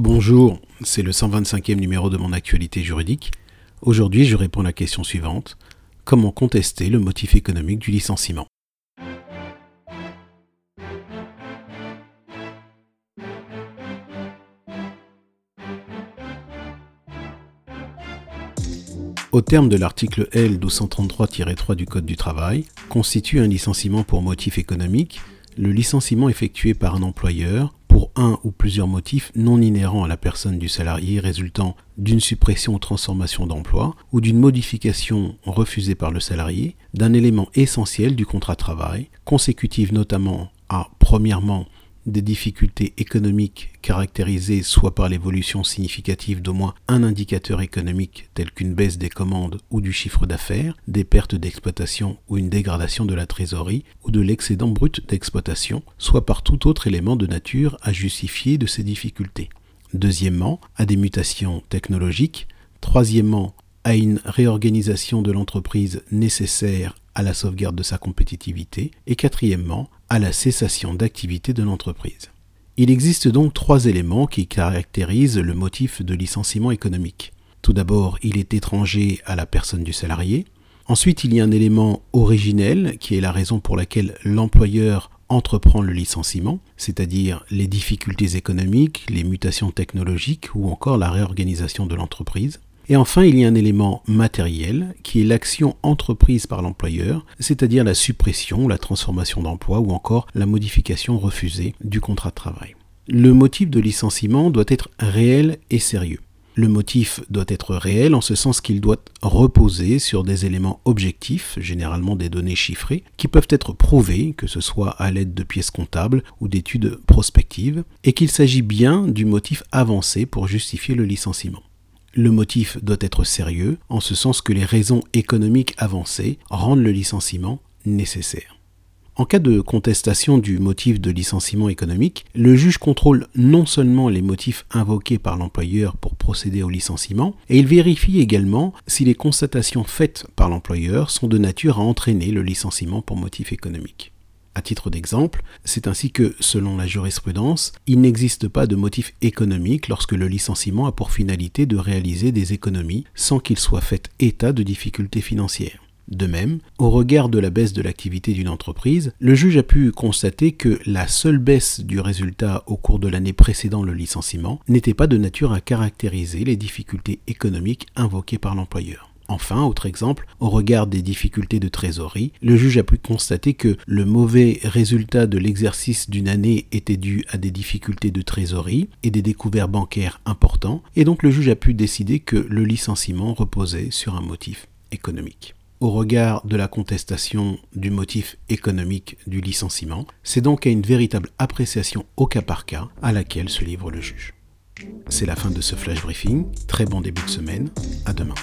Bonjour, c'est le 125e numéro de mon actualité juridique. Aujourd'hui, je réponds à la question suivante. Comment contester le motif économique du licenciement? Au terme de l'article L 1233-3 du Code du travail, constitue un licenciement pour motif économique le licenciement effectué par un employeur un ou plusieurs motifs non inhérents à la personne du salarié résultant d'une suppression ou transformation d'emploi ou d'une modification refusée par le salarié d'un élément essentiel du contrat de travail, consécutive notamment à, premièrement, des difficultés économiques caractérisées soit par l'évolution significative d'au moins un indicateur économique tel qu'une baisse des commandes ou du chiffre d'affaires, des pertes d'exploitation ou une dégradation de la trésorerie ou de l'excédent brut d'exploitation, soit par tout autre élément de nature à justifier de ces difficultés. Deuxièmement, à des mutations technologiques. Troisièmement, à une réorganisation de l'entreprise nécessaire à la sauvegarde de sa compétitivité. Et quatrièmement, à la cessation d'activité de l'entreprise. Il existe donc trois éléments qui caractérisent le motif de licenciement économique. Tout d'abord, il est étranger à la personne du salarié. Ensuite, il y a un élément originel qui est la raison pour laquelle l'employeur entreprend le licenciement, c'est-à-dire les difficultés économiques, les mutations technologiques ou encore la réorganisation de l'entreprise. Et enfin, il y a un élément matériel qui est l'action entreprise par l'employeur, c'est-à-dire la suppression, la transformation d'emploi ou encore la modification refusée du contrat de travail. Le motif de licenciement doit être réel et sérieux. Le motif doit être réel en ce sens qu'il doit reposer sur des éléments objectifs, généralement des données chiffrées, qui peuvent être prouvées, que ce soit à l'aide de pièces comptables ou d'études prospectives, et qu'il s'agit bien du motif avancé pour justifier le licenciement. Le motif doit être sérieux, en ce sens que les raisons économiques avancées rendent le licenciement nécessaire. En cas de contestation du motif de licenciement économique, le juge contrôle non seulement les motifs invoqués par l'employeur pour procéder au licenciement, et il vérifie également si les constatations faites par l'employeur sont de nature à entraîner le licenciement pour motif économique. À titre d'exemple, c'est ainsi que, selon la jurisprudence, il n'existe pas de motif économique lorsque le licenciement a pour finalité de réaliser des économies sans qu'il soit fait état de difficultés financières. De même, au regard de la baisse de l'activité d'une entreprise, le juge a pu constater que la seule baisse du résultat au cours de l'année précédant le licenciement n'était pas de nature à caractériser les difficultés économiques invoquées par l'employeur. Enfin, autre exemple, au regard des difficultés de trésorerie, le juge a pu constater que le mauvais résultat de l'exercice d'une année était dû à des difficultés de trésorerie et des découvertes bancaires importants, et donc le juge a pu décider que le licenciement reposait sur un motif économique. Au regard de la contestation du motif économique du licenciement, c'est donc à une véritable appréciation au cas par cas à laquelle se livre le juge. C'est la fin de ce flash briefing. Très bon début de semaine. À demain.